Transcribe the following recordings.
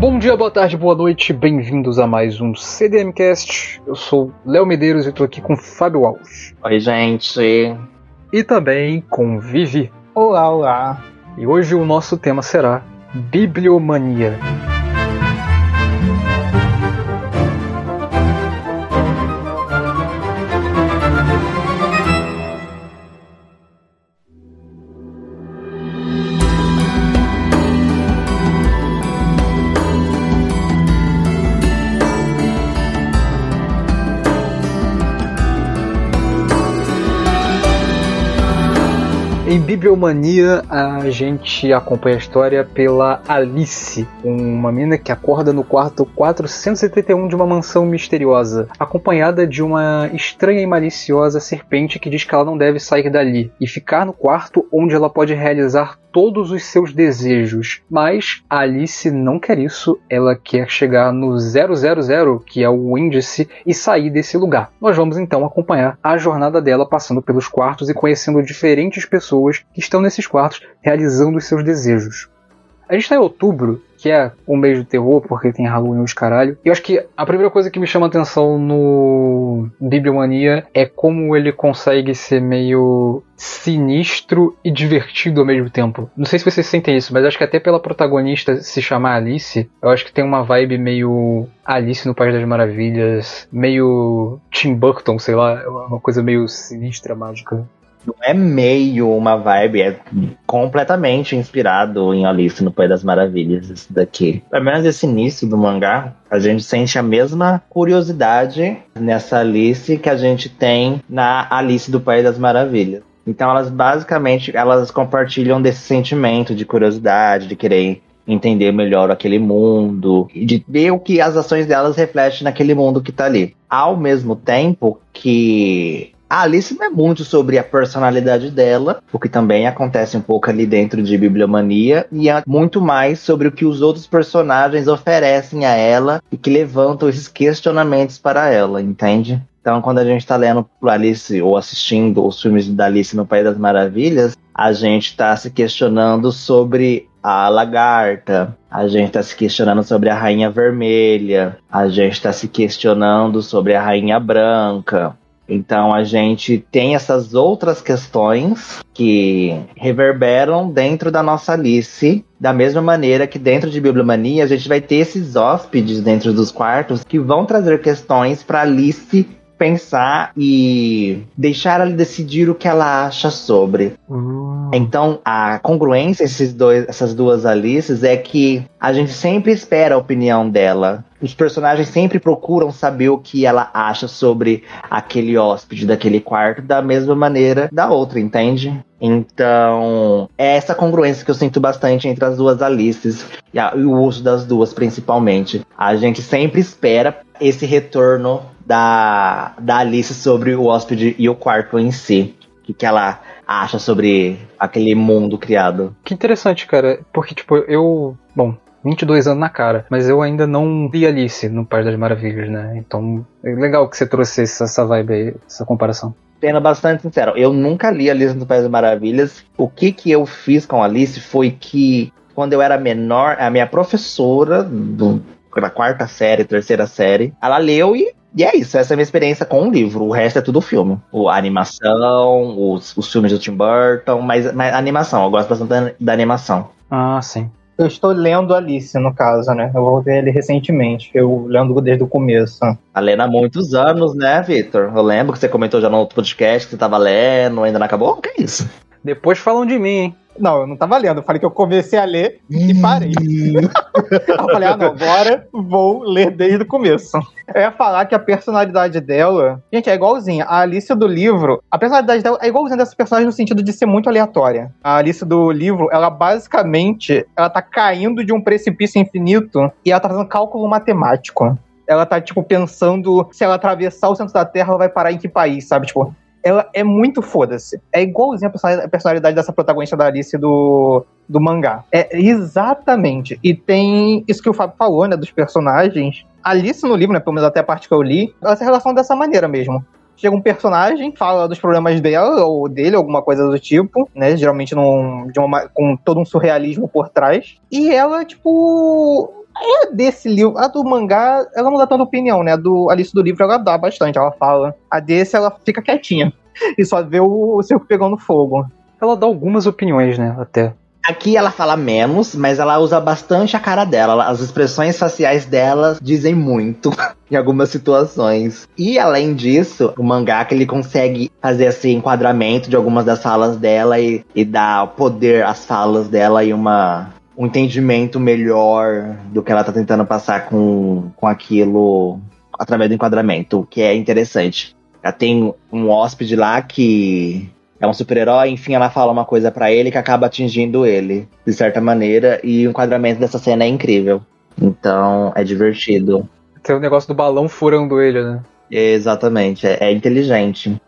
Bom dia, boa tarde, boa noite, bem-vindos a mais um CDMcast. Eu sou Léo Medeiros e estou aqui com Fábio Alves. Oi, gente. E também com Vivi. Olá, olá. E hoje o nosso tema será Bibliomania. Em Bibliomania, a gente acompanha a história pela Alice, uma menina que acorda no quarto 471 de uma mansão misteriosa, acompanhada de uma estranha e maliciosa serpente que diz que ela não deve sair dali e ficar no quarto onde ela pode realizar todos os seus desejos. Mas Alice não quer isso, ela quer chegar no 000, que é o índice, e sair desse lugar. Nós vamos então acompanhar a jornada dela passando pelos quartos e conhecendo diferentes pessoas que estão nesses quartos realizando os seus desejos. A gente está em outubro, que é um mês de terror, porque tem Halloween os caralho. E eu acho que a primeira coisa que me chama atenção no Bibliomania é como ele consegue ser meio sinistro e divertido ao mesmo tempo. Não sei se vocês sentem isso, mas acho que até pela protagonista se chamar Alice, eu acho que tem uma vibe meio Alice no País das Maravilhas, meio Tim Burton, sei lá, uma coisa meio sinistra, mágica. Não é meio uma vibe, é completamente inspirado em Alice no País das Maravilhas, isso daqui. Pelo menos esse início do mangá, a gente sente a mesma curiosidade nessa Alice que a gente tem na Alice do País das Maravilhas. Então elas basicamente elas compartilham desse sentimento de curiosidade, de querer entender melhor aquele mundo de ver o que as ações delas refletem naquele mundo que tá ali. Ao mesmo tempo que a Alice não é muito sobre a personalidade dela, o que também acontece um pouco ali dentro de Bibliomania, e é muito mais sobre o que os outros personagens oferecem a ela e que levantam esses questionamentos para ela, entende? Então, quando a gente está lendo Alice ou assistindo os filmes da Alice no País das Maravilhas, a gente está se questionando sobre a lagarta, a gente está se questionando sobre a rainha vermelha, a gente está se questionando sobre a rainha branca. Então a gente tem essas outras questões que reverberam dentro da nossa Alice, da mesma maneira que dentro de Bibliomania a gente vai ter esses hóspedes dentro dos quartos que vão trazer questões para Alice pensar e deixar ela decidir o que ela acha sobre. Uhum. Então, a congruência esses dois, essas duas Alices é que a gente sempre espera a opinião dela. Os personagens sempre procuram saber o que ela acha sobre aquele hóspede daquele quarto, da mesma maneira da outra, entende? Então, é essa congruência que eu sinto bastante entre as duas Alices e, a, e o uso das duas, principalmente. A gente sempre espera esse retorno da, da Alice sobre o hóspede e o quarto em si. O que, que ela acha sobre aquele mundo criado. Que interessante, cara. Porque, tipo, eu. Bom, 22 anos na cara, mas eu ainda não vi Alice no País das Maravilhas, né? Então, é legal que você trouxe essa, essa vibe aí, essa comparação. Sendo bastante sincero, eu nunca li Alice no País das Maravilhas. O que que eu fiz com Alice foi que, quando eu era menor, a minha professora do, da quarta série, terceira série, ela leu e e é isso, essa é a minha experiência com o livro. O resto é tudo filme. O, a animação, os, os filmes do Tim Burton, mas, mas animação, eu gosto bastante da, da animação. Ah, sim. Eu estou lendo Alice, no caso, né? Eu vou ver ele recentemente. Eu lendo desde o começo. Tá lendo há muitos anos, né, Victor? Eu lembro que você comentou já no outro podcast que você tava lendo, ainda não acabou? O que é isso? Depois falam de mim, hein? Não, eu não tava lendo. Eu falei que eu comecei a ler e parei. eu falei, ah, não, agora vou ler desde o começo. Eu ia falar que a personalidade dela. Gente, é igualzinha. A Alice do livro. A personalidade dela é igualzinha dessa personagem no sentido de ser muito aleatória. A Alice do livro, ela basicamente. Ela tá caindo de um precipício infinito e ela tá fazendo cálculo matemático ela tá, tipo, pensando se ela atravessar o centro da Terra, ela vai parar em que país, sabe? Tipo, ela é muito foda-se. É igualzinho a personalidade dessa protagonista da Alice do, do mangá. É exatamente. E tem isso que o Fábio falou, né, dos personagens. Alice no livro, né, pelo menos até a parte que eu li, ela se relaciona dessa maneira mesmo. Chega um personagem, fala dos problemas dela ou dele, alguma coisa do tipo, né? Geralmente num, uma, com todo um surrealismo por trás. E ela, tipo, é desse livro, a do mangá, ela não dá tanta opinião, né? A do Alice do livro ela dá bastante, ela fala. A desse ela fica quietinha e só vê o, o circo pegando fogo. Ela dá algumas opiniões, né? Até. Aqui ela fala menos, mas ela usa bastante a cara dela. As expressões faciais dela dizem muito em algumas situações. E além disso, o mangaka ele consegue fazer esse enquadramento de algumas das falas dela e, e dar poder às falas dela e uma um entendimento melhor do que ela tá tentando passar com, com aquilo através do enquadramento, o que é interessante. Ela tem um hóspede lá que é um super-herói, enfim, ela fala uma coisa para ele que acaba atingindo ele, de certa maneira, e o enquadramento dessa cena é incrível. Então, é divertido. Tem o negócio do balão furando ele, né? Exatamente, é, é inteligente.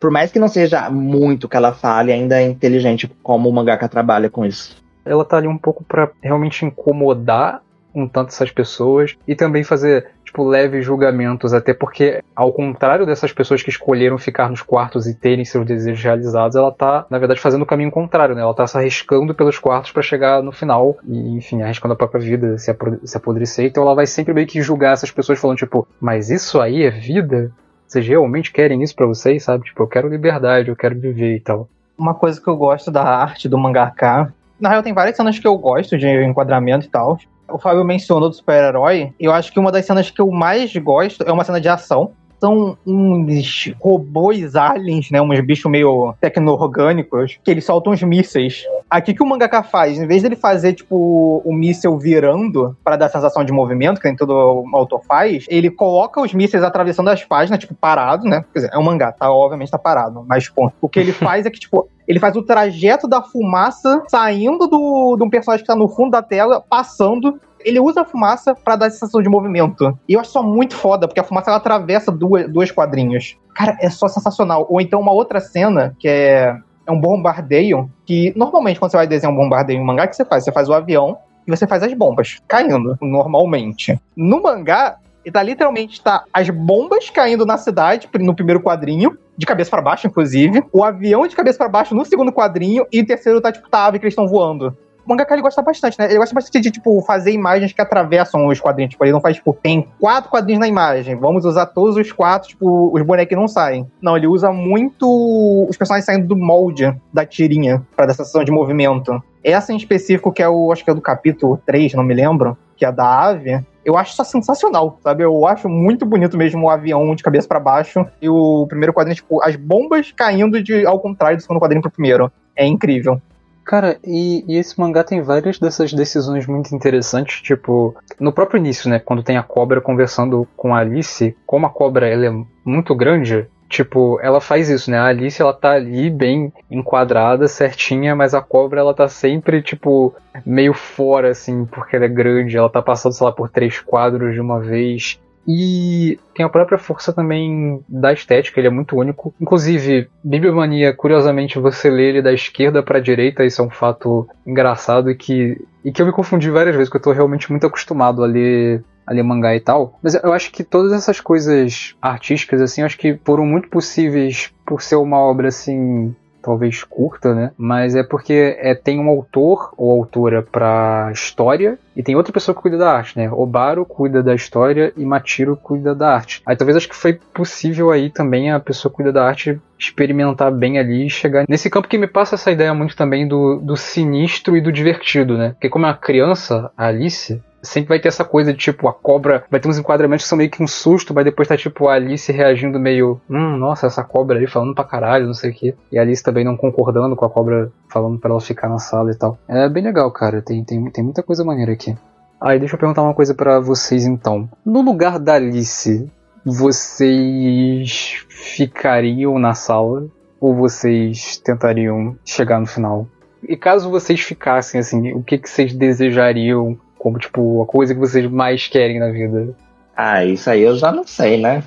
Por mais que não seja muito que ela fale, ainda é inteligente como o mangaka trabalha com isso. Ela tá ali um pouco para realmente incomodar um tanto essas pessoas e também fazer tipo leves julgamentos, até porque ao contrário dessas pessoas que escolheram ficar nos quartos e terem seus desejos realizados, ela tá na verdade fazendo o caminho contrário, né? Ela tá se arriscando pelos quartos para chegar no final e enfim, arriscando a própria vida, se, se apodrecer, então ela vai sempre meio que julgar essas pessoas falando tipo, mas isso aí é vida? Vocês realmente querem isso para vocês, sabe? Tipo, eu quero liberdade, eu quero viver e tal. Uma coisa que eu gosto da arte do mangaka na real, tem várias cenas que eu gosto de enquadramento e tal. O Fábio mencionou do super-herói. Eu acho que uma das cenas que eu mais gosto é uma cena de ação. São uns robôs aliens, né? Uns bichos meio tecno-orgânicos, que eles soltam uns mísseis. Aqui que o mangaka faz, em vez dele fazer, tipo, o míssel virando para dar sensação de movimento, que nem todo autor faz, ele coloca os mísseis atravessando as páginas, tipo, parado, né? Quer dizer, é um mangá, tá? Obviamente tá parado. Mas, pô, o que ele faz é que, tipo, ele faz o trajeto da fumaça saindo do, de um personagem que tá no fundo da tela, passando ele usa a fumaça para dar sensação de movimento. E eu acho só muito foda, porque a fumaça ela atravessa duas, dois quadrinhos. Cara, é só sensacional. Ou então uma outra cena, que é, é um bombardeio, que normalmente quando você vai desenhar um bombardeio em mangá, o que você faz? Você faz o avião e você faz as bombas caindo, normalmente. No mangá, tá literalmente tá as bombas caindo na cidade no primeiro quadrinho, de cabeça para baixo, inclusive. O avião de cabeça para baixo no segundo quadrinho. E o terceiro tá, tipo, tá a ave que eles estão voando. O mangaka ele gosta bastante, né? Ele gosta bastante de, tipo, fazer imagens que atravessam os quadrinhos. Tipo, ele não faz, tipo, tem quatro quadrinhos na imagem. Vamos usar todos os quatro, tipo, os bonecos não saem. Não, ele usa muito os personagens saindo do molde da tirinha para dar sensação de movimento. Essa em específico, que é o, acho que é do capítulo 3, não me lembro, que é da ave, eu acho isso sensacional, sabe? Eu acho muito bonito mesmo o avião de cabeça para baixo e o primeiro quadrinho, tipo, as bombas caindo de ao contrário do segundo quadrinho pro primeiro. É incrível. Cara, e, e, esse mangá tem várias dessas decisões muito interessantes, tipo, no próprio início, né, quando tem a cobra conversando com a Alice, como a cobra ela é muito grande, Tipo, ela faz isso, né? A Alice, ela tá ali bem enquadrada, certinha, mas a cobra, ela tá sempre, tipo, meio fora, assim, porque ela é grande. Ela tá passando, sei lá, por três quadros de uma vez. E tem a própria força também da estética, ele é muito único. Inclusive, Bibliomania, curiosamente, você lê ele da esquerda para direita, isso é um fato engraçado e que, e que eu me confundi várias vezes, porque eu tô realmente muito acostumado a ler a ler mangá e tal. Mas eu acho que todas essas coisas artísticas, assim, acho que foram muito possíveis por ser uma obra, assim, talvez curta, né? Mas é porque é, tem um autor ou autora para história e tem outra pessoa que cuida da arte, né? Obaro cuida da história e Matiro cuida da arte. Aí talvez acho que foi possível aí também a pessoa que cuida da arte experimentar bem ali e chegar nesse campo que me passa essa ideia muito também do, do sinistro e do divertido, né? Porque como é uma criança, a Alice, sempre vai ter essa coisa de tipo, a cobra vai ter uns enquadramentos que são meio que um susto, mas depois tá tipo a Alice reagindo meio, hum, nossa, essa cobra ali falando pra caralho, não sei o que. E a Alice também não concordando com a cobra falando para ela ficar na sala e tal. É bem legal, cara, tem, tem, tem muita coisa maneira aqui. Aí deixa eu perguntar uma coisa para vocês então. No lugar da Alice, vocês ficariam na sala ou vocês tentariam chegar no final? E caso vocês ficassem assim, o que, que vocês desejariam como, tipo, a coisa que vocês mais querem na vida? Ah, isso aí eu já não sei, né?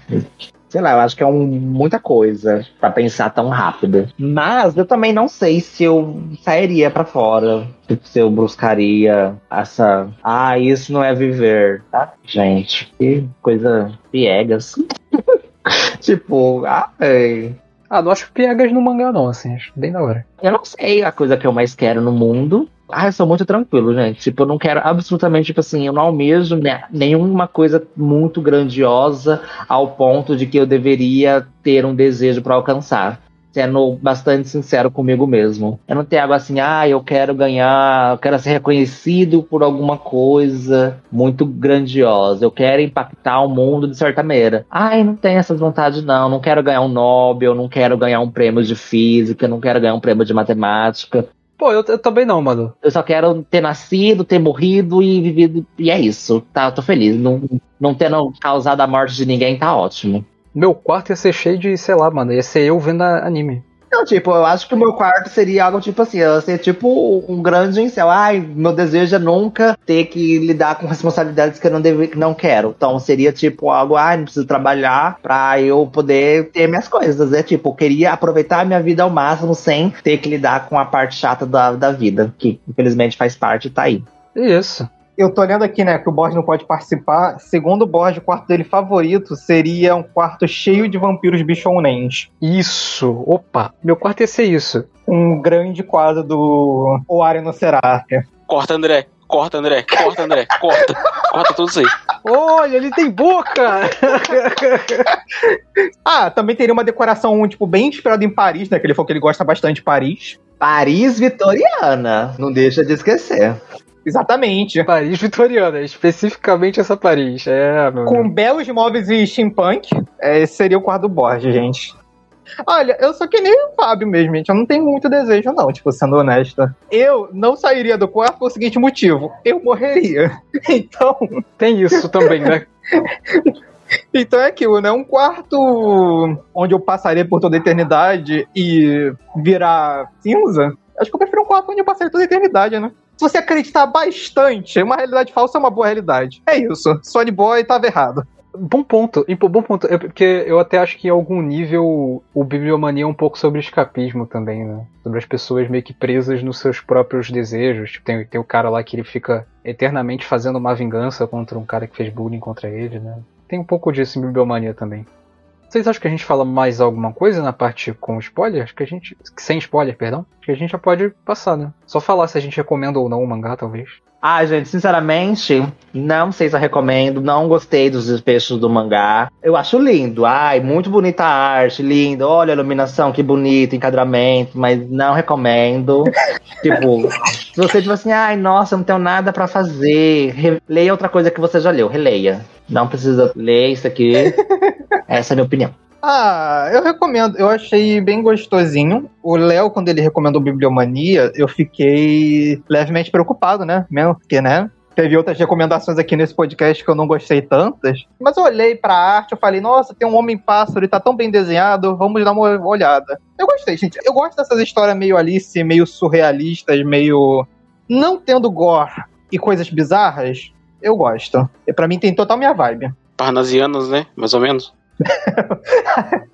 Sei lá, eu acho que é um, muita coisa para pensar tão rápido. Mas eu também não sei se eu sairia para fora. Tipo, se eu buscaria essa. Ah, isso não é viver, tá? Gente, que coisa piegas. tipo, ah, é. Ah, não acho piegas no mangá, não, assim, acho bem da hora. Eu não sei a coisa que eu mais quero no mundo, Ah, eu sou muito tranquilo, gente. Tipo, eu não quero absolutamente, tipo assim, eu não almejo né, nenhuma coisa muito grandiosa ao ponto de que eu deveria ter um desejo para alcançar sendo bastante sincero comigo mesmo. Eu não tenho algo assim, ah, eu quero ganhar, eu quero ser reconhecido por alguma coisa muito grandiosa. Eu quero impactar o mundo de certa maneira. Ai, não tenho essas vontades, não. Não quero ganhar um Nobel, não quero ganhar um prêmio de física, não quero ganhar um prêmio de matemática. Pô, eu, eu, também não, mano. Eu só quero ter nascido, ter morrido e vivido. E é isso. Tá, tô feliz. Não, não tendo causado a morte de ninguém, tá ótimo. Meu quarto ia ser cheio de, sei lá, mano, ia ser eu vendo anime. Não, tipo, eu acho que o meu quarto seria algo tipo assim, ser tipo um grande incel. Ai, meu desejo é nunca ter que lidar com responsabilidades que eu não, deve, não quero. Então seria tipo algo, ai, não preciso trabalhar pra eu poder ter minhas coisas. É tipo, eu queria aproveitar a minha vida ao máximo sem ter que lidar com a parte chata da, da vida, que infelizmente faz parte e tá aí. Isso. Eu tô lendo aqui, né, que o Borges não pode participar. Segundo o Borges, o quarto dele favorito seria um quarto cheio de vampiros bichonens. Isso! Opa! Meu quarto ia ser isso. Um grande quadro do Oário no Serápia. Corta, André. Corta, André. Corta, André. Corta. Corta tudo isso aí. Olha, ele tem boca! ah, também teria uma decoração, tipo, bem inspirada em Paris, né? Que ele falou que ele gosta bastante de Paris. Paris vitoriana. Não deixa de esquecer. Exatamente. Paris vitoriana, especificamente essa Paris. É, meu Com belos móveis e steampunk, é, esse seria o quarto do Borges, gente. Olha, eu sou que nem o Fábio mesmo, gente. Eu não tenho muito desejo, não, tipo, sendo honesta. Eu não sairia do quarto pelo seguinte motivo: eu morreria. Então. Tem isso também, né? Então é aquilo, né? Um quarto onde eu passaria por toda a eternidade e virar cinza. Acho que eu prefiro um quarto onde eu passaria toda a eternidade, né? Se você acreditar bastante, uma realidade falsa é uma boa realidade. É isso. Sony Boy tava errado. Bom ponto, bom ponto. É porque eu até acho que em algum nível o Bibliomania é um pouco sobre escapismo também, né? Sobre as pessoas meio que presas nos seus próprios desejos. Tipo, tem, tem o cara lá que ele fica eternamente fazendo uma vingança contra um cara que fez bullying contra ele, né? Tem um pouco disso em Bibliomania também. Vocês acham que a gente fala mais alguma coisa na parte com spoiler? Acho que a gente. Sem spoiler, perdão. Acho que a gente já pode passar, né? Só falar se a gente recomenda ou não o mangá, talvez. Ah, gente, sinceramente, não sei se eu recomendo. Não gostei dos desfechos do mangá. Eu acho lindo. Ai, muito bonita a arte, lindo. Olha a iluminação, que bonito, encadramento, mas não recomendo. tipo, se você tipo assim, ai, nossa, não tenho nada para fazer. Leia outra coisa que você já leu, releia. Não precisa ler isso aqui. Essa é a minha opinião. Ah, eu recomendo. Eu achei bem gostosinho. O Léo, quando ele recomendou Bibliomania, eu fiquei levemente preocupado, né? Mesmo porque, né? Teve outras recomendações aqui nesse podcast que eu não gostei tantas. Mas eu olhei pra arte, eu falei, nossa, tem um homem-pássaro, ele tá tão bem desenhado, vamos dar uma olhada. Eu gostei, gente. Eu gosto dessas histórias meio Alice, meio surrealistas, meio. Não tendo gore e coisas bizarras, eu gosto. E pra mim tem total minha vibe. Parnasianos, né? Mais ou menos.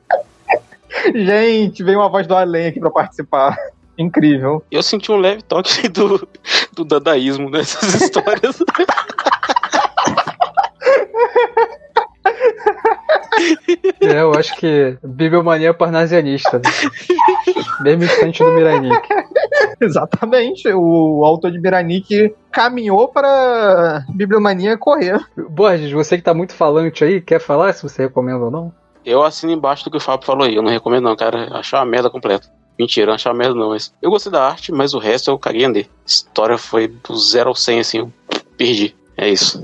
Gente, veio uma voz do além aqui para participar. Incrível. Eu senti um leve toque do, do dadaísmo nessas histórias. É, eu acho que Bibliomania é parnasianista. Né? Mesmo instante do Miranic. Exatamente. O autor de Miranic caminhou para Bibliomania correr. Borges, você que tá muito falante aí, quer falar se você recomenda ou não? Eu assino embaixo do que o Fábio falou aí. Eu não recomendo, não, cara. Achar uma merda completa. Mentira, não achar uma merda não. Mas eu gostei da arte, mas o resto eu caguei andei. A história foi do 0 ao 100, assim, eu perdi. É isso.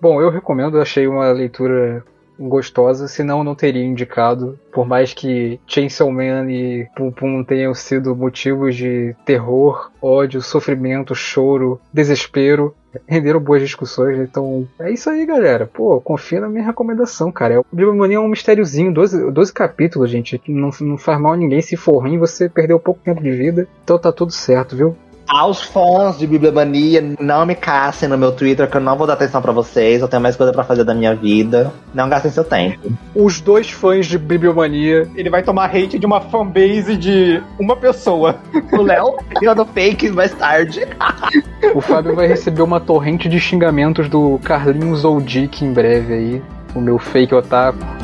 Bom, eu recomendo, achei uma leitura gostosa, senão não teria indicado. Por mais que Chainsaw Man e Pum Pum tenham sido motivos de terror, ódio, sofrimento, choro, desespero, renderam boas discussões. Então é isso aí, galera. Pô, confia na minha recomendação, cara. O Bibliomonia é um mistériozinho, 12, 12 capítulos, gente. Não, não faz mal a ninguém. Se for ruim, você perdeu pouco tempo de vida. Então tá tudo certo, viu? Aos fãs de Bibliomania, não me caçem no meu Twitter, que eu não vou dar atenção para vocês. Eu tenho mais coisa para fazer da minha vida. Não gastem seu tempo. Os dois fãs de Bibliomania. Ele vai tomar hate de uma fanbase de uma pessoa. O Léo do fake mais tarde. o Fábio vai receber uma torrente de xingamentos do Carlinhos ou Dick em breve aí. O meu fake otaku.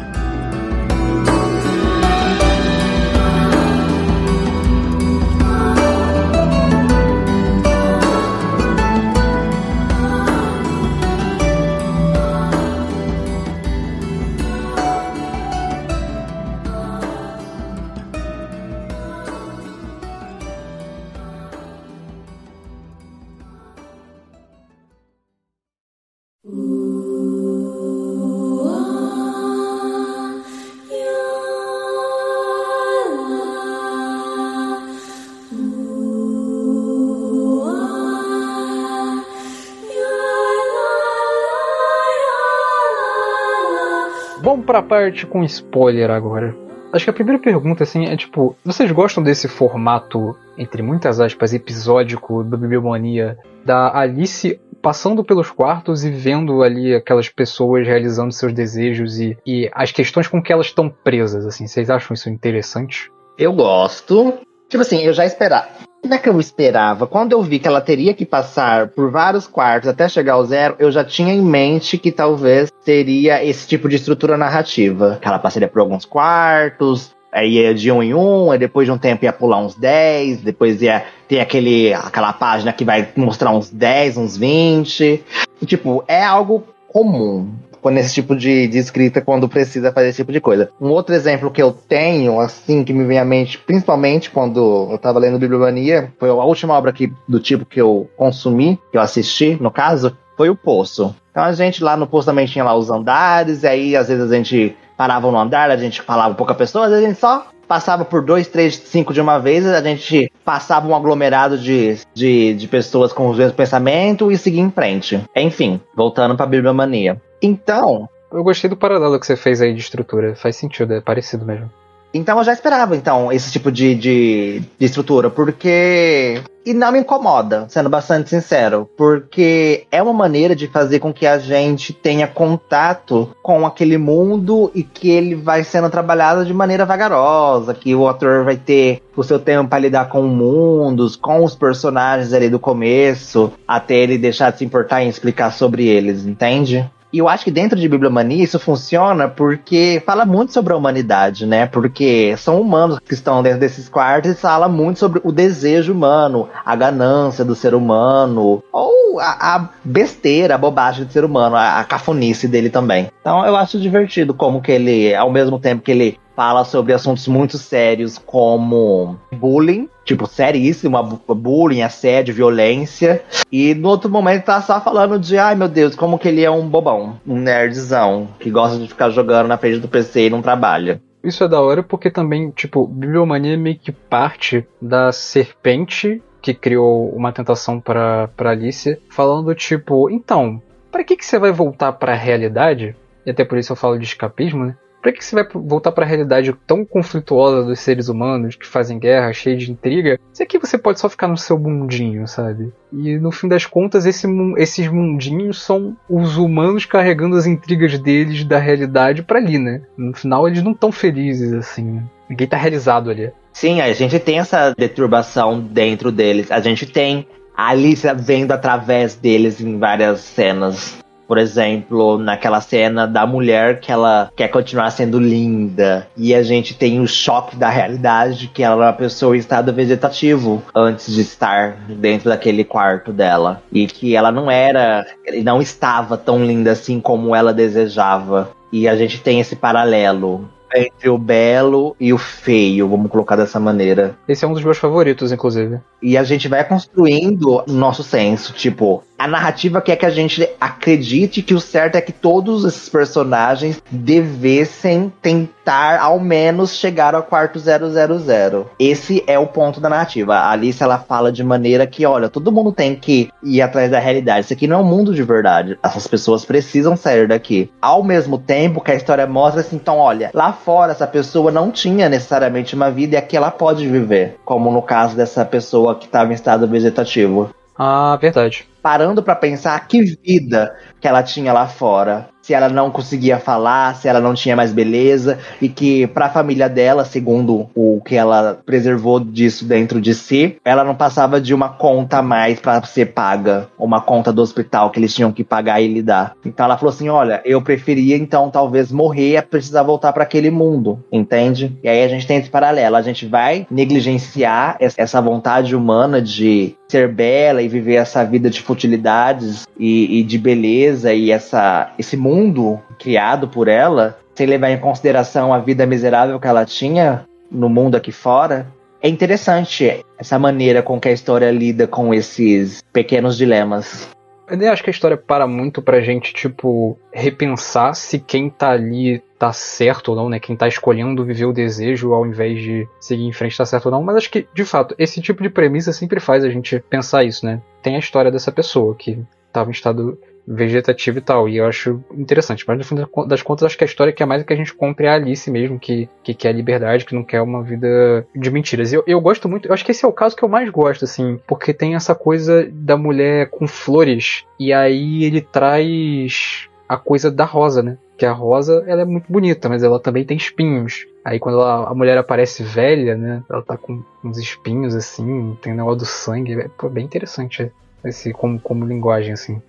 Parte com spoiler agora. Acho que a primeira pergunta, assim, é tipo, vocês gostam desse formato, entre muitas aspas, episódico do Bibliomania, da Alice passando pelos quartos e vendo ali aquelas pessoas realizando seus desejos e, e as questões com que elas estão presas, assim, vocês acham isso interessante? Eu gosto. Tipo assim, eu já esperava. Como é que eu esperava? Quando eu vi que ela teria que passar por vários quartos até chegar ao zero, eu já tinha em mente que talvez seria esse tipo de estrutura narrativa. Que ela passaria por alguns quartos, aí ia de um em um, aí depois de um tempo ia pular uns 10, depois ia ter aquele, aquela página que vai mostrar uns 10, uns 20. E, tipo, é algo comum nesse tipo de, de escrita quando precisa fazer esse tipo de coisa. Um outro exemplo que eu tenho, assim, que me vem à mente, principalmente quando eu tava lendo Bibliomania, foi a última obra que, do tipo que eu consumi, que eu assisti, no caso, foi o Poço. Então a gente lá no Poço também tinha lá os andares, e aí às vezes a gente parava no andar, a gente falava pouca pessoa, às vezes a gente só passava por dois, três, cinco de uma vez, a gente passava um aglomerado de, de, de pessoas com os mesmos pensamentos e seguia em frente. Enfim, voltando pra Bibliomania. Então. Eu gostei do paralelo que você fez aí de estrutura. Faz sentido, é parecido mesmo. Então eu já esperava, então, esse tipo de, de, de, estrutura, porque. E não me incomoda, sendo bastante sincero, porque é uma maneira de fazer com que a gente tenha contato com aquele mundo e que ele vai sendo trabalhado de maneira vagarosa, que o ator vai ter o seu tempo para lidar com mundos, com os personagens ali do começo, até ele deixar de se importar em explicar sobre eles, entende? E eu acho que dentro de Bibliomania isso funciona porque fala muito sobre a humanidade, né? Porque são humanos que estão dentro desses quartos e fala muito sobre o desejo humano, a ganância do ser humano, ou a, a besteira, a bobagem do ser humano, a, a cafonice dele também. Então eu acho divertido como que ele, ao mesmo tempo que ele fala sobre assuntos muito sérios como bullying, tipo, seríssimo, bullying, assédio, violência. E no outro momento tá só falando de, ai meu Deus, como que ele é um bobão, um nerdzão, que gosta de ficar jogando na frente do PC e não trabalha. Isso é da hora porque também, tipo, Bibliomania é meio que parte da serpente que criou uma tentação para Alice, falando tipo, então, para que que você vai voltar para a realidade? E até por isso eu falo de escapismo, né? Pra que você vai voltar para a realidade tão conflituosa dos seres humanos que fazem guerra, cheia de intriga? Se aqui você pode só ficar no seu mundinho, sabe? E no fim das contas, esse, esses mundinhos são os humanos carregando as intrigas deles da realidade para ali, né? No final, eles não estão felizes assim. Ninguém tá realizado ali. Sim, a gente tem essa deturbação dentro deles. A gente tem a Alice vendo através deles em várias cenas. Por exemplo, naquela cena da mulher que ela quer continuar sendo linda. E a gente tem o choque da realidade que ela é uma pessoa em estado vegetativo antes de estar dentro daquele quarto dela. E que ela não era, não estava tão linda assim como ela desejava. E a gente tem esse paralelo entre o belo e o feio, vamos colocar dessa maneira. Esse é um dos meus favoritos, inclusive. E a gente vai construindo nosso senso, tipo, a narrativa quer que a gente acredite que o certo é que todos esses personagens devessem tentar ao menos chegar ao quarto 000. Esse é o ponto da narrativa. A Alice ela fala de maneira que, olha, todo mundo tem que ir atrás da realidade. Isso aqui não é um mundo de verdade. Essas pessoas precisam sair daqui. Ao mesmo tempo que a história mostra assim, então, olha, lá fora essa pessoa não tinha necessariamente uma vida e aqui ela pode viver, como no caso dessa pessoa que estava em estado vegetativo. Ah, verdade. Parando para pensar que vida que ela tinha lá fora se ela não conseguia falar, se ela não tinha mais beleza, e que para a família dela, segundo o que ela preservou disso dentro de si, ela não passava de uma conta a mais para ser paga, uma conta do hospital que eles tinham que pagar e lidar. Então ela falou assim: "Olha, eu preferia então talvez morrer a precisar voltar para aquele mundo", entende? E aí a gente tem esse paralelo, a gente vai negligenciar essa vontade humana de ser bela e viver essa vida de futilidades e, e de beleza e essa esse mundo mundo criado por ela, sem levar em consideração a vida miserável que ela tinha no mundo aqui fora, é interessante essa maneira com que a história lida com esses pequenos dilemas. Eu acho que a história para muito pra gente, tipo, repensar se quem tá ali tá certo ou não, né? Quem tá escolhendo viver o desejo ao invés de seguir em frente tá certo ou não. Mas acho que, de fato, esse tipo de premissa sempre faz a gente pensar isso, né? Tem a história dessa pessoa que tava em estado vegetativa e tal. E eu acho interessante. Mas no fim das contas, acho que a história que é mais que a gente compre é a Alice mesmo, que, que quer liberdade, que não quer uma vida de mentiras. Eu, eu gosto muito, eu acho que esse é o caso que eu mais gosto, assim, porque tem essa coisa da mulher com flores, e aí ele traz a coisa da rosa, né? Que a rosa ela é muito bonita, mas ela também tem espinhos. Aí quando ela, a mulher aparece velha, né? Ela tá com uns espinhos assim, tem o negócio do sangue. É bem interessante esse como, como linguagem, assim.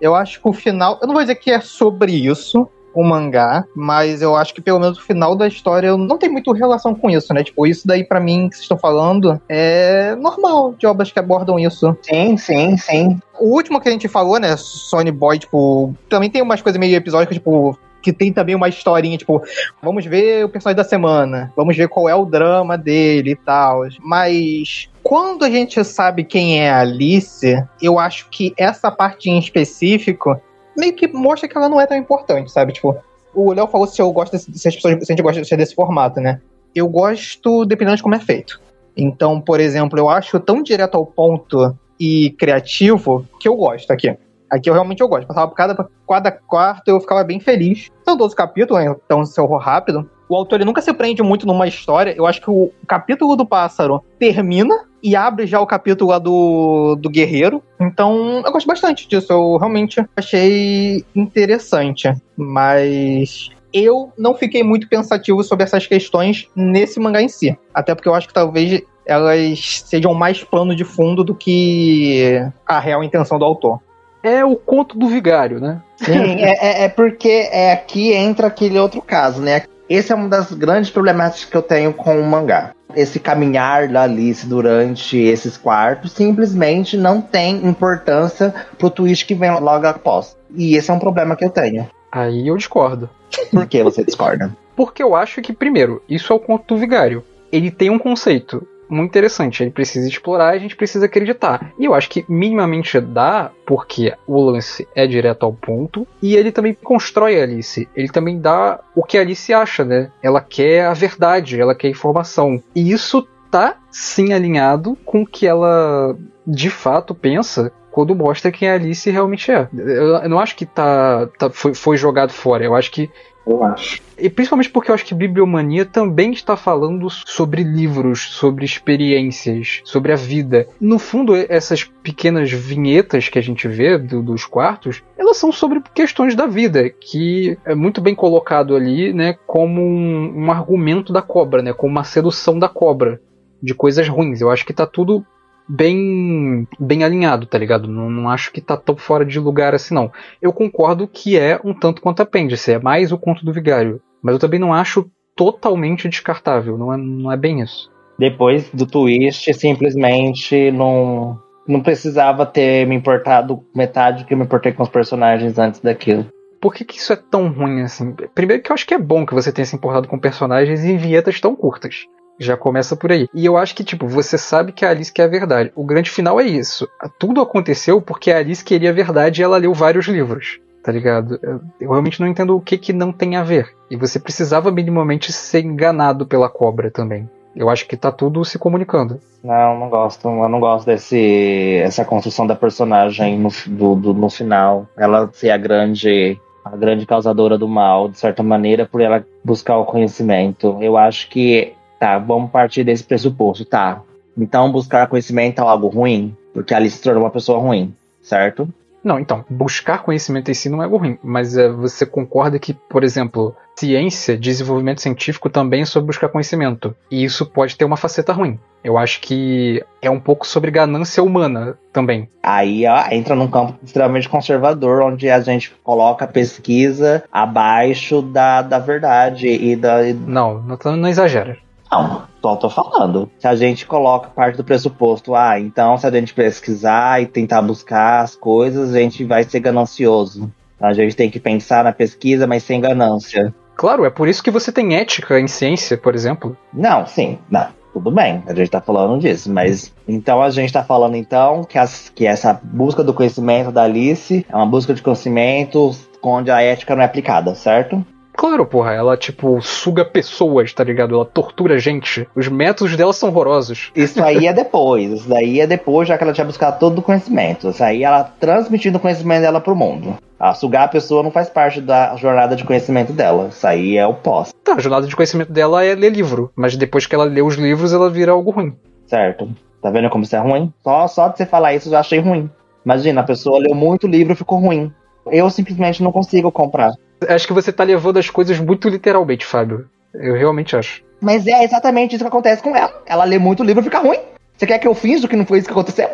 Eu acho que o final. Eu não vou dizer que é sobre isso, o mangá, mas eu acho que pelo menos o final da história não tem muito relação com isso, né? Tipo, isso daí para mim que vocês estão falando é normal de obras que abordam isso. Sim, sim, sim. O último que a gente falou, né, Sony Boy, tipo, também tem umas coisas meio episódicas, tipo, que tem também uma historinha, tipo, vamos ver o personagem da semana, vamos ver qual é o drama dele e tal. Mas quando a gente sabe quem é a Alice, eu acho que essa parte em específico meio que mostra que ela não é tão importante, sabe? Tipo, o Léo falou se eu gosto desse, se as pessoas se a gente gosta desse formato, né? Eu gosto dependendo de como é feito. Então, por exemplo, eu acho tão direto ao ponto e criativo que eu gosto aqui. Aqui eu realmente eu gosto. Passava por cada, cada quarto eu ficava bem feliz. São 12 capítulos, né? então se eu rápido. O autor ele nunca se prende muito numa história. Eu acho que o capítulo do pássaro termina e abre já o capítulo lá do, do guerreiro. Então eu gosto bastante disso. Eu realmente achei interessante. Mas eu não fiquei muito pensativo sobre essas questões nesse mangá em si. Até porque eu acho que talvez elas sejam mais plano de fundo do que a real intenção do autor é o conto do vigário, né? Sim, é, é, é, porque é aqui entra aquele outro caso, né? Esse é uma das grandes problemáticas que eu tenho com o mangá. Esse caminhar da Alice durante esses quartos simplesmente não tem importância pro twist que vem logo após. E esse é um problema que eu tenho. Aí eu discordo. Por que você discorda? Porque eu acho que, primeiro, isso é o conto do vigário. Ele tem um conceito muito interessante. Ele precisa explorar e a gente precisa acreditar. E eu acho que minimamente dá, porque o lance é direto ao ponto. E ele também constrói a Alice. Ele também dá o que a Alice acha, né? Ela quer a verdade, ela quer informação. E isso tá sim alinhado com o que ela de fato pensa quando mostra quem a Alice realmente é. Eu, não acho que tá, tá foi, foi jogado fora. Eu acho que eu acho. E principalmente porque eu acho que Bibliomania também está falando sobre livros, sobre experiências, sobre a vida. No fundo, essas pequenas vinhetas que a gente vê do, dos quartos, elas são sobre questões da vida, que é muito bem colocado ali, né, como um, um argumento da cobra, né, como uma sedução da cobra de coisas ruins. Eu acho que tá tudo bem bem alinhado, tá ligado? Não, não acho que tá tão fora de lugar assim, não. Eu concordo que é um tanto quanto apêndice, é mais o conto do vigário. Mas eu também não acho totalmente descartável, não é, não é bem isso. Depois do twist, simplesmente não, não precisava ter me importado metade do que eu me importei com os personagens antes daquilo. Por que, que isso é tão ruim assim? Primeiro que eu acho que é bom que você tenha se importado com personagens em vinhetas tão curtas. Já começa por aí. E eu acho que, tipo, você sabe que a Alice quer a verdade. O grande final é isso. Tudo aconteceu porque a Alice queria a verdade e ela leu vários livros. Tá ligado? Eu realmente não entendo o que que não tem a ver. E você precisava minimamente ser enganado pela cobra também. Eu acho que tá tudo se comunicando. Não, não gosto. Eu não gosto desse essa construção da personagem no, do, do, no final. Ela ser a grande a grande causadora do mal, de certa maneira, por ela buscar o conhecimento. Eu acho que Tá, vamos partir desse pressuposto, tá. Então buscar conhecimento é algo ruim, porque ali se tornou uma pessoa ruim, certo? Não, então, buscar conhecimento em si não é algo ruim, mas é, você concorda que, por exemplo, ciência, desenvolvimento científico também é sobre buscar conhecimento. E isso pode ter uma faceta ruim. Eu acho que é um pouco sobre ganância humana também. Aí ó, entra num campo extremamente conservador, onde a gente coloca a pesquisa abaixo da, da verdade e da. Não, não, não exagera. Não, só tô falando. Se a gente coloca parte do pressuposto, ah, então se a gente pesquisar e tentar buscar as coisas, a gente vai ser ganancioso. A gente tem que pensar na pesquisa, mas sem ganância. Claro, é por isso que você tem ética em ciência, por exemplo. Não, sim, não. Tudo bem, a gente tá falando disso, mas então a gente tá falando então que, as, que essa busca do conhecimento da Alice é uma busca de conhecimento onde a ética não é aplicada, certo? Claro, porra, ela, tipo, suga pessoas, tá ligado? Ela tortura gente. Os métodos dela são horrorosos. Isso aí é depois. Isso daí é depois, já que ela tinha buscado todo o conhecimento. Isso aí ela transmitindo o conhecimento dela pro mundo. A sugar a pessoa não faz parte da jornada de conhecimento dela. Isso aí é o pós, Tá, a jornada de conhecimento dela é ler livro, mas depois que ela lê os livros, ela vira algo ruim. certo? Tá vendo como isso é ruim? Só, só de você falar isso eu já achei ruim. Imagina, a pessoa leu muito livro e ficou ruim. Eu simplesmente não consigo comprar. Acho que você tá levando as coisas muito literalmente, Fábio. Eu realmente acho. Mas é exatamente isso que acontece com ela. Ela lê muito livro e fica ruim. Você quer que eu finja que não foi isso que aconteceu?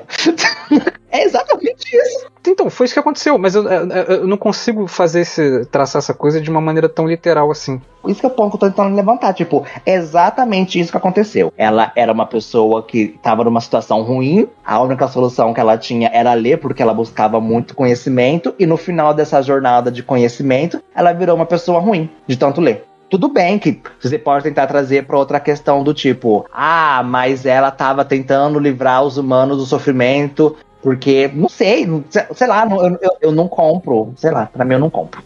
é exatamente isso. Então, foi isso que aconteceu, mas eu, eu- eu não consigo fazer esse, traçar essa coisa de uma maneira tão literal assim. Isso que é o ponto que eu tô tentando levantar. Tipo, é exatamente isso que aconteceu. Ela era uma pessoa que tava numa situação ruim. A única solução que ela tinha era ler, porque ela buscava muito conhecimento. E no final dessa jornada de conhecimento, ela virou uma pessoa ruim, de tanto ler. Tudo bem que você pode tentar trazer pra outra questão do tipo, ah, mas ela tava tentando livrar os humanos do sofrimento, porque, não sei, não- sei, lá, eu, eu, eu não compro. Sei lá, pra mim eu não compro.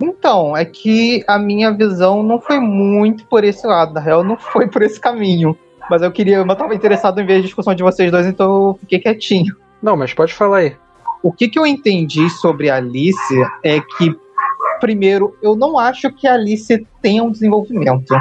Então, é que a minha visão não foi muito por esse lado, na real, não foi por esse caminho. Mas eu queria, eu tava interessado em ver a discussão de vocês dois, então eu fiquei quietinho. Não, mas pode falar aí. O que, que eu entendi sobre a Alice é que, primeiro, eu não acho que a Alice tenha um desenvolvimento.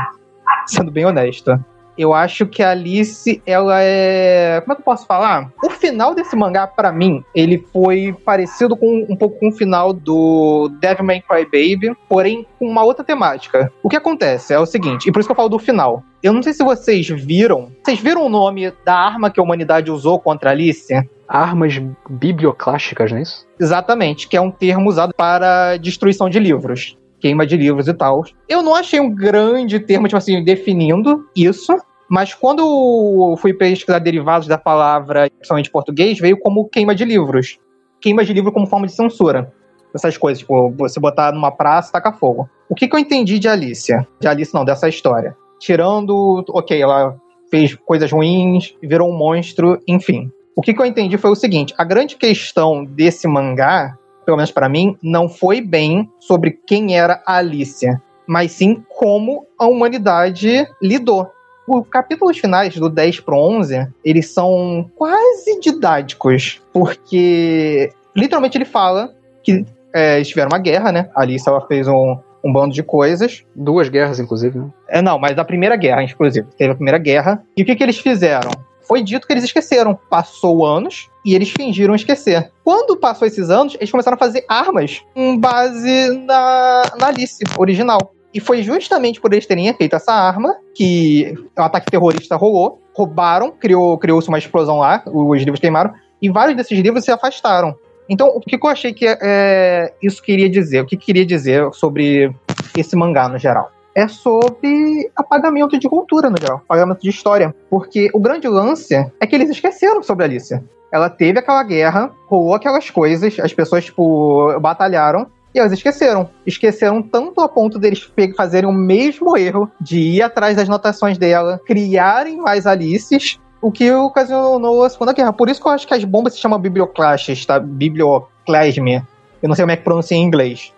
Sendo bem honesta. Eu acho que a Alice, ela é. Como é que eu posso falar? O final desse mangá, pra mim, ele foi parecido com um pouco com o final do Devilman Crybaby, porém com uma outra temática. O que acontece é o seguinte, e por isso que eu falo do final. Eu não sei se vocês viram. Vocês viram o nome da arma que a humanidade usou contra a Alice? Armas biblioclásticas, não é isso? Exatamente, que é um termo usado para destruição de livros, queima de livros e tal. Eu não achei um grande termo, tipo assim, definindo isso, mas quando fui pesquisar derivados da palavra, principalmente em português, veio como queima de livros. Queima de livro como forma de censura. Essas coisas, tipo, você botar numa praça e tacar fogo. O que, que eu entendi de Alicia? De Alice não, dessa história. Tirando, ok, ela fez coisas ruins, virou um monstro, enfim. O que, que eu entendi foi o seguinte: a grande questão desse mangá, pelo menos pra mim, não foi bem sobre quem era a Alicia, mas sim como a humanidade lidou. Os capítulos finais do 10 pro 11, eles são quase didáticos, porque literalmente ele fala que é, eles tiveram uma guerra, né? A Alice ela fez um, um bando de coisas, Duas guerras, inclusive, né? é, não, mas da Primeira Guerra, inclusive. Teve a Primeira Guerra. E o que, que eles fizeram? Foi dito que eles esqueceram. Passou anos e eles fingiram esquecer. Quando passou esses anos, eles começaram a fazer armas com base na, na Alice original. E foi justamente por eles terem feito essa arma que o ataque terrorista rolou. Roubaram, criou- criou-se uma explosão lá, os livros queimaram, e vários desses livros se afastaram. Então, o que, que eu achei que é, isso queria dizer? O que queria dizer sobre esse mangá no geral? É sobre apagamento de cultura, no geral, apagamento de história. Porque o grande lance é que eles esqueceram sobre a Alicia. Ela teve aquela guerra, rolou aquelas coisas, as pessoas, tipo, batalharam. E elas esqueceram. Esqueceram tanto a ponto deles fazerem o mesmo erro de ir atrás das notações dela, criarem mais Alices, o que ocasionou a Segunda Guerra. Por isso que eu acho que as bombas se chamam biblioclastes, tá? Biblioclasme. Eu não sei como é que pronuncia em inglês.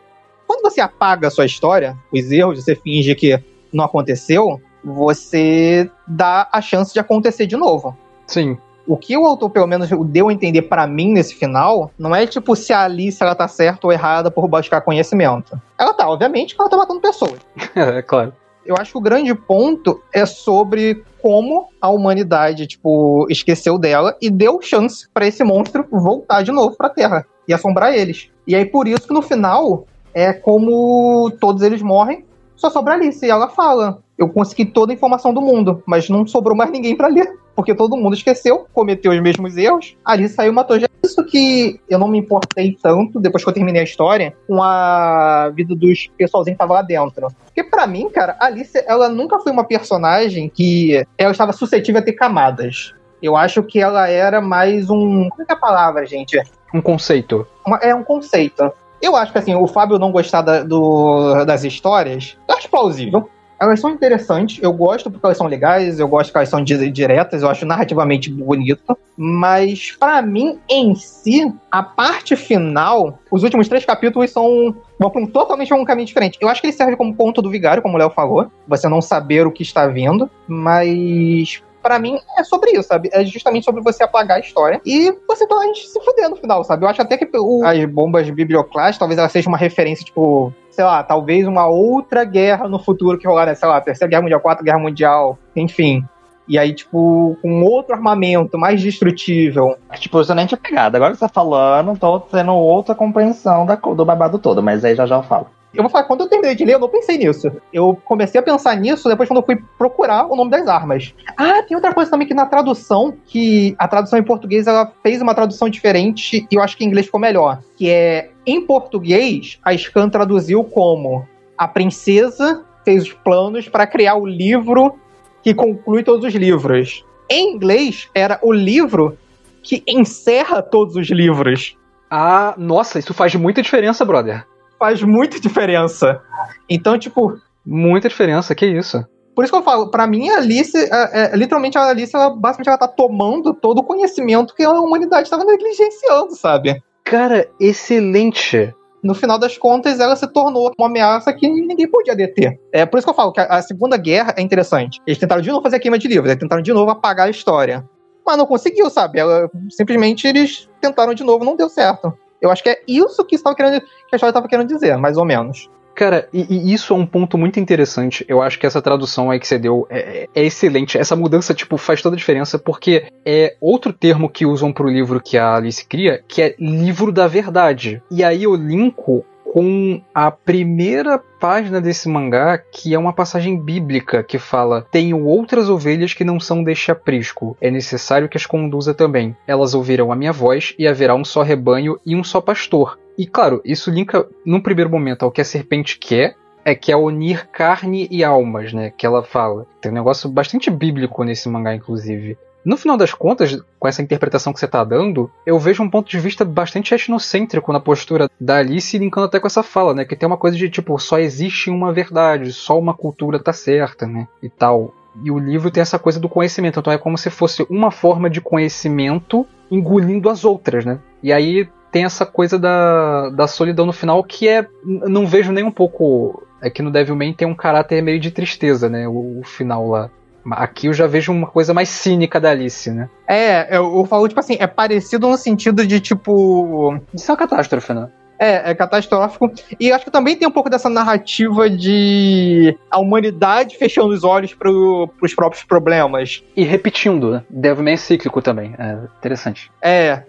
Quando você apaga a sua história, os erros, você finge que não aconteceu, você dá a chance de acontecer de novo. Sim. O que o autor, pelo menos, deu a entender pra mim nesse final, não é tipo se a Alice ela tá certa ou errada por buscar conhecimento. Ela tá, obviamente, que ela tá matando pessoas. É, claro. Eu acho que o grande ponto é sobre como a humanidade, tipo, esqueceu dela e deu chance pra esse monstro voltar de novo pra Terra e assombrar eles. E aí, por isso que no final, é como todos eles morrem, só sobra a Alice. E ela fala: Eu consegui toda a informação do mundo, mas não sobrou mais ninguém pra ler. Porque todo mundo esqueceu, cometeu os mesmos erros. A Alice saiu e matou. Já isso que eu não me importei tanto, depois que eu terminei a história, com a vida dos pessoalzinhos que tava lá dentro. Porque pra mim, cara, a Alice, ela nunca foi uma personagem que ela estava suscetível a ter camadas. Eu acho que ela era mais um. Como é que é a palavra, gente? Um conceito. Uma- é um conceito. Eu acho que assim, o Fábio não gostar da- do- das histórias, eu acho plausível. elas são interessantes, eu gosto porque elas são legais, eu gosto que elas são di- diretas, eu acho narrativamente bonito, mas pra mim, em si, a parte final, os últimos três capítulos são vão pra um totalmente um caminho diferente. Eu acho que ele serve como ponto do vigário, como o Léo falou, você não saber o que está vindo, mas Pra mim é sobre isso, sabe? É justamente sobre você apagar a história e você tá se fuder no final, sabe? Eu acho até que o- as bombas biblioclás, talvez ela seja uma referência, tipo, sei lá, talvez uma outra guerra no futuro que rolar, né? Sei lá, Terceira Guerra Mundial, Quarta Guerra Mundial, enfim. E aí, tipo, com outro armamento mais destrutível. Tipo, isso nem tinha pegado. Agora que você tá falando, tô tendo outra compreensão da, do babado todo, mas aí já já eu falo. Eu vou falar, quando eu terminei de ler, eu não pensei nisso. Eu comecei a pensar nisso depois quando eu fui procurar o nome das armas. Ah, tem outra coisa também que na tradução, que a tradução em português, ela fez uma tradução diferente e eu acho que em inglês ficou melhor. Que é, em português, a Scan traduziu como a princesa fez os planos para criar o livro que conclui todos os livros. Em inglês, era o livro que encerra todos os livros. Ah, nossa, isso faz muita diferença, brother. Faz muita diferença. Então, tipo, Muita diferença, que isso. Por isso que eu falo, pra mim a Alice, é, é, literalmente a Alice, ela basicamente ela tá tomando todo o conhecimento que a humanidade estava negligenciando, sabe? Cara, excelente. No final das contas, ela se tornou uma ameaça que ninguém podia deter. É por isso que eu falo que a, a Segunda Guerra é interessante. Eles tentaram de novo fazer a queima de livros, eles tentaram de novo apagar a história. Mas não conseguiu, sabe? Ela, simplesmente eles tentaram de novo, não deu certo. Eu acho que é isso que, estava querendo, que a história estava querendo dizer, mais ou menos. Cara, e, e isso é um ponto muito interessante. Eu acho que essa tradução aí que você deu é, é excelente. Essa mudança, tipo, faz toda a diferença, porque é outro termo que usam pro livro que a Alice cria, que é livro da verdade. E aí eu linko com a primeira página desse mangá, que é uma passagem bíblica que fala: Tenho outras ovelhas que não são deste aprisco. É necessário que as conduza também. Elas ouvirão a minha voz, e haverá um só rebanho e um só pastor. E claro, isso linka num primeiro momento ao que a serpente quer, é que é unir carne e almas, né? Que ela fala. Tem um negócio bastante bíblico nesse mangá, inclusive. No final das contas, com essa interpretação que você tá dando, eu vejo um ponto de vista bastante etnocêntrico na postura da Alice, linkando até com essa fala, né? Que tem uma coisa de tipo, só existe uma verdade, só uma cultura tá certa, né? E tal. E o livro tem essa coisa do conhecimento, então é como se fosse uma forma de conhecimento engolindo as outras, né? E aí tem essa coisa da, da solidão no final que é. Não vejo nem um pouco. É que no Devilman tem um caráter meio de tristeza, né? O, o final lá. Aqui eu já vejo uma coisa mais cínica da Alice, né? É, eu, eu falo, tipo assim, é parecido no sentido de, tipo, Isso é uma catástrofe, né? É, é catastrófico. E acho que também tem um pouco dessa narrativa de a humanidade fechando os olhos para os próprios problemas. E repetindo, né? Devilman é cíclico também. É interessante. É,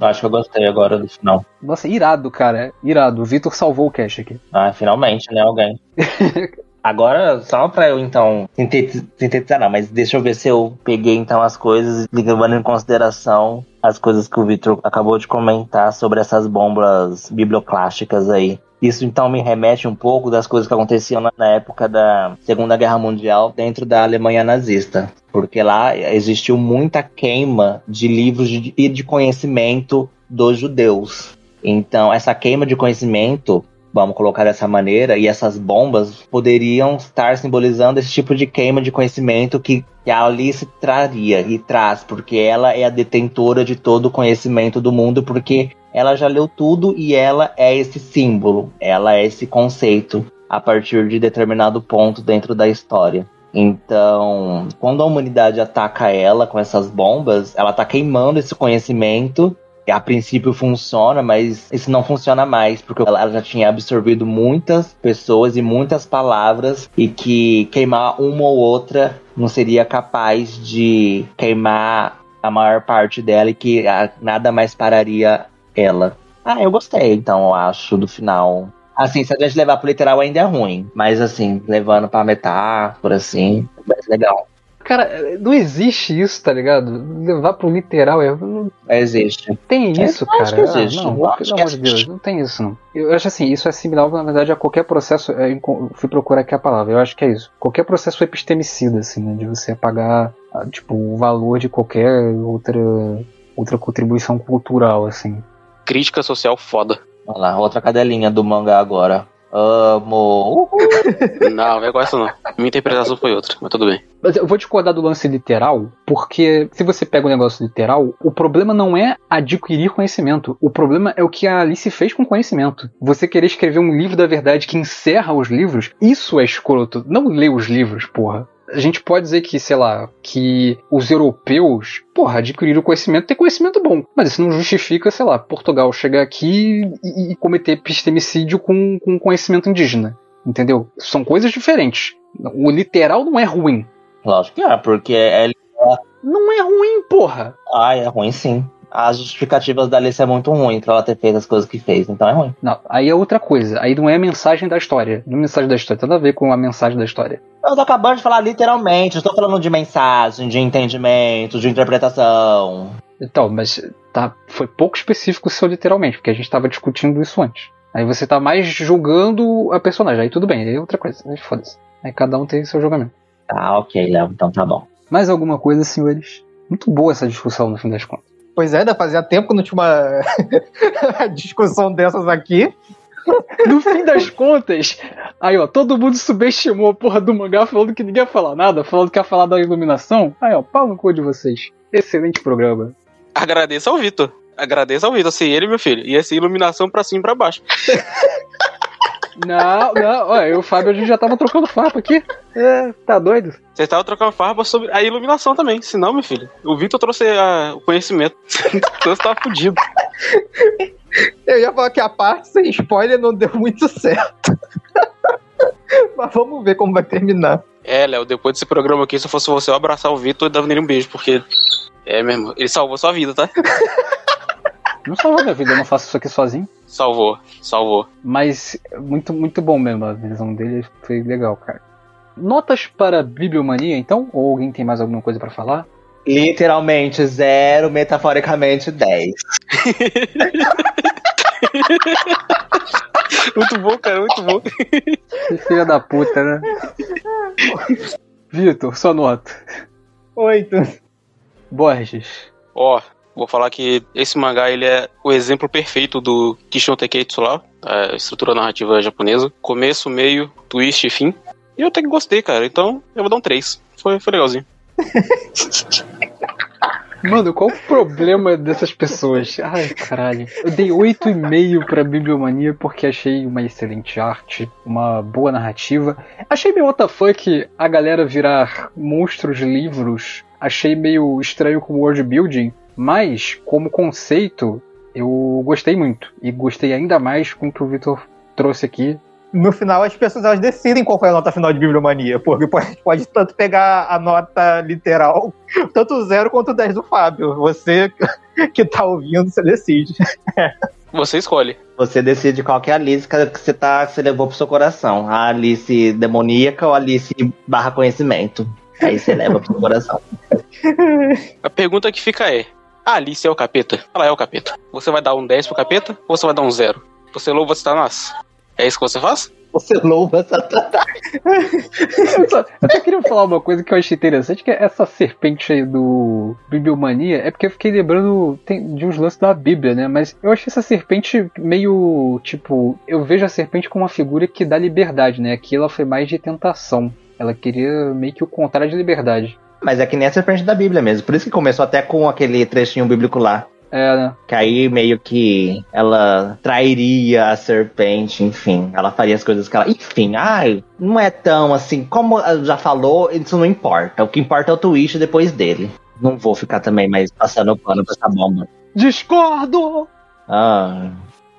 acho que eu gostei agora do final. Nossa, irado, cara. Irado. O Vitor salvou o cast aqui. Ah, finalmente, né, alguém. Agora, só pra eu então sinteti- sintetizar, não, mas deixa eu ver se eu peguei então as coisas, levando em consideração as coisas que o Victor acabou de comentar sobre essas bombas biblioclásticas aí. Isso então me remete um pouco das coisas que aconteciam na época da Segunda Guerra Mundial dentro da Alemanha nazista. Porque lá existiu muita queima de livros e de conhecimento dos judeus. Então, essa queima de conhecimento vamos colocar dessa maneira, e essas bombas poderiam estar simbolizando esse tipo de queima de conhecimento que, que a Alice traria e traz, porque ela é a detentora de todo o conhecimento do mundo, porque ela já leu tudo e ela é esse símbolo, ela é esse conceito a partir de determinado ponto dentro da história. Então, quando a humanidade ataca ela com essas bombas, ela tá queimando esse conhecimento a princípio funciona, mas isso não funciona mais, porque ela já tinha absorvido muitas pessoas e muitas palavras, e que queimar uma ou outra não seria capaz de queimar a maior parte dela e que ah, nada mais pararia ela. Ah, eu gostei, então, eu acho, do final. Assim, se a gente levar pro literal ainda é ruim, mas assim, levando pra metáfora, assim, é legal. Cara, não existe isso, tá ligado? Levar pro literal é. Não Existe. tem isso, eu acho cara. que existe, Ah, não, acho pelo amor de Deus, existe. não tem isso, não. Eu acho assim, isso é similar, na verdade, a qualquer processo. é, eu fui procurar aqui a palavra, eu acho que é isso. Qualquer processo epistemicida, assim, né? De você apagar, ah, tipo, o valor de qualquer outra, outra contribuição cultural, assim. Crítica social foda. Olha lá, outra cadelinha do mangá agora. Amo. Não, não é com essa não. Minha interpretação foi outra, mas tudo bem. Mas eu vou discordar do lance literal, porque se você pega o negócio literal, o problema não é adquirir conhecimento. O problema é o que a Alice fez com conhecimento. Você querer escrever um livro da verdade que encerra os livros, isso é escroto. Não lê os livros, porra. A gente pode dizer que, sei lá, que os europeus, porra, adquiriram conhecimento, ter conhecimento bom. Mas isso não justifica, sei lá, Portugal chegar aqui e, e cometer epistemicídio com, com conhecimento indígena. Entendeu? São coisas diferentes. O literal não é ruim. Lógico que é, porque é. Não é ruim, porra. Ah, é ruim sim. As justificativas da Alice é muito ruim pra ela ter feito as coisas que fez, então é ruim. Não, aí é outra coisa. Aí não é a mensagem da história. Não é a mensagem da história. Tem nada a ver com a mensagem da história. Eu tô acabando de falar literalmente, eu estou falando de mensagem, de entendimento, de interpretação. Então, mas tá, foi pouco específico o seu literalmente, porque a gente tava discutindo isso antes. Aí você tá mais julgando a personagem. Aí tudo bem, aí é outra coisa. Aí foda-se. Aí cada um tem seu julgamento. Tá, ok, Léo, então tá bom. Mais alguma coisa, senhores? Muito boa essa discussão no fim das contas. Pois é, ainda fazia tempo que não tinha uma discussão dessas aqui. No fim das contas, aí ó, todo mundo subestimou a porra do mangá falando que ninguém ia falar nada, falando que ia falar da iluminação. Aí ó, pau no cu de vocês. Excelente programa. Agradeça ao Vitor. Agradeça ao Vitor, assim, ele, meu filho. Ia ser iluminação pra cima e pra baixo. Não, não, ó, eu e o Fábio a gente já tava trocando farpa aqui. É, tá doido? Você tava trocando farpa sobre a iluminação também. Se não, meu filho, o Vitor trouxe ah, o conhecimento. então você tava fudido. Eu ia falar que a parte sem spoiler não deu muito certo. Mas vamos ver como vai terminar. É, Léo, depois desse programa aqui, se eu fosse você, eu abraçar o Vitor e dava nele um beijo, porque. É mesmo, ele salvou sua vida, tá? Não salvou minha vida, eu não faço isso aqui sozinho. Salvou, salvou. Mas muito, muito bom mesmo, a visão dele foi legal, cara. Notas para Bibliomania, então? Ou alguém tem mais alguma coisa pra falar? Literalmente zero, metaforicamente 10. Muito bom, cara, muito bom. Que filha da puta, né? Vitor, sua nota. Oito. Borges. Ó, vou falar que esse mangá ele é o exemplo perfeito do Kishon Teketsu lá, a estrutura narrativa japonesa. Começo, meio, twist e fim. E eu até que gostei, cara. Então eu vou dar um 3. Foi, foi legalzinho. Mano, qual o problema dessas pessoas? Ai, caralho. Eu dei 8,5 pra Bibliomania porque achei uma excelente arte, uma boa narrativa. Achei meio WTF a galera virar monstros livros. Achei meio estranho com world building, mas como conceito eu gostei muito. E gostei ainda mais com o que o Victor trouxe aqui. No final, as pessoas elas decidem qual foi a nota final de Bibliomania, porque pode, pode tanto pegar a nota literal, tanto o zero quanto o 10 do Fábio. Você que tá ouvindo, você decide. Você escolhe. Você decide qual que é a Alice que você, tá, que você levou pro seu coração. A Alice demoníaca ou a Alice barra conhecimento. Aí você leva pro seu coração. A pergunta que fica é: a Alice é o capeta? Ela é o capeta. Você vai dar um 10 pro capeta ou você vai dar um 0? Você louva Satanás? É isso que você faz? Você louva Satanás. Eu só, eu só queria falar uma coisa que eu achei interessante, que é essa serpente aí do Bibliomania, é porque eu fiquei lembrando tem, de uns lances da Bíblia, né? Mas eu achei essa serpente meio, tipo, eu vejo a serpente como uma figura que dá liberdade, né? Aqui ela foi mais de tentação. Ela queria meio que o contrário de liberdade. Mas é que nem a serpente da Bíblia mesmo. Por isso que começou até com aquele trechinho bíblico lá. É, né? Que aí meio que ela trairia a serpente, enfim. Ela faria as coisas que ela. Enfim, ai, não é tão assim. Como ela já falou, isso não importa. O que importa é o twist depois dele. Não vou ficar também mais passando pano pra essa bomba. Discordo! Ah.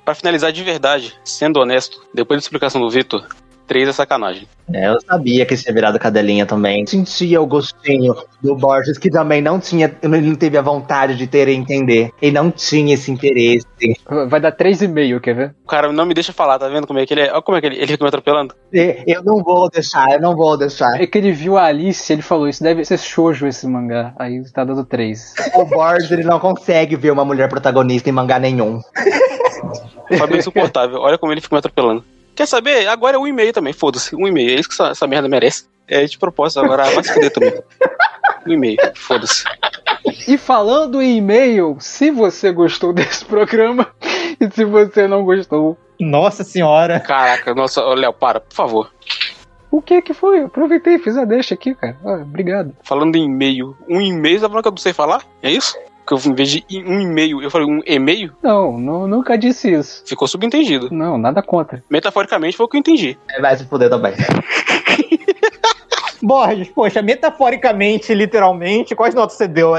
Pra finalizar de verdade, sendo honesto, depois da explicação do Vitor, 3 é sacanagem. É, eu sabia que tinha virado cadelinha também. Sentia o gostinho do Borges, que também não tinha, ele não teve a vontade de ter e entender. Ele não tinha esse interesse. Vai dar 3,5, quer ver? O cara não me deixa falar, tá vendo como é que ele é? Olha como é que ele, ele fica me atropelando. E Eu não vou deixar, eu não vou deixar. É que ele viu a Alice ele falou: Isso deve ser shoujo esse mangá. Aí tá dando 3. O Borges, ele não consegue ver uma mulher protagonista em mangá nenhum. Fábio é insuportável. Olha como ele fica me atropelando. Quer saber? Agora é um e-mail também, foda-se. Um e-mail. É isso que essa, essa merda merece. É de propósito, agora vai se fuder também. Um e-mail, foda-se. E falando em e-mail, se você gostou desse programa e se você não gostou, Nossa senhora. Caraca, nossa, ô, Léo, para, por favor. O que que foi? Aproveitei, fiz a deixa aqui, cara. Ah, obrigado. Falando em e-mail, um e-mail, tá falando que eu não sei falar? É isso? Que eu, em vez de um e-mail, eu falei um e-mail? Não, não, nunca disse isso. Ficou subentendido. Não, nada contra. Metaforicamente foi o que eu entendi. É, vai se fuder também. Borges, poxa, metaforicamente, literalmente, quais notas você deu,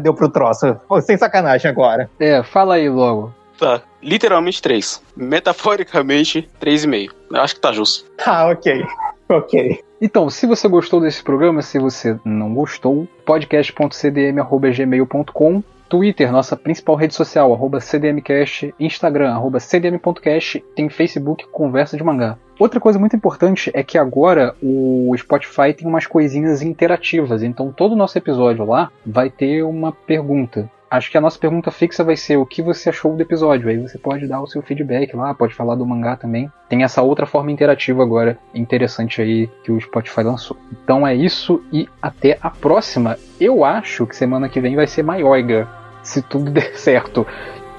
deu pro troço? Pô, Sem sacanagem agora. É, fala aí logo. Tá. Literalmente 3. Metaforicamente, 3,5. Eu acho que tá justo. Ah, ok. Ok. Então, se você gostou desse programa, se você não gostou, podcast.cdm.gmail.com Twitter, nossa principal rede social, arroba CDMcast, Instagram, arroba CDM.cast, tem Facebook Conversa de Mangá. Outra coisa muito importante é que agora o Spotify tem umas coisinhas interativas, então todo nosso episódio lá vai ter uma pergunta. Acho que a nossa pergunta fixa vai ser o que você achou do episódio. Aí você pode dar o seu feedback lá, pode falar do mangá também. Tem essa outra forma interativa agora, interessante aí, que o Spotify lançou. Então é isso e até a próxima. Eu acho que semana que vem vai ser Maioiga, se tudo der certo.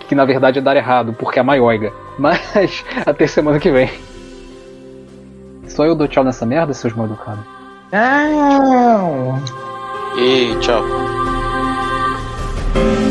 Que na verdade é dar errado, porque é Maioiga. Mas até semana que vem. Só eu dou tchau nessa merda, seus mal educados. Não! E tchau. Thank you.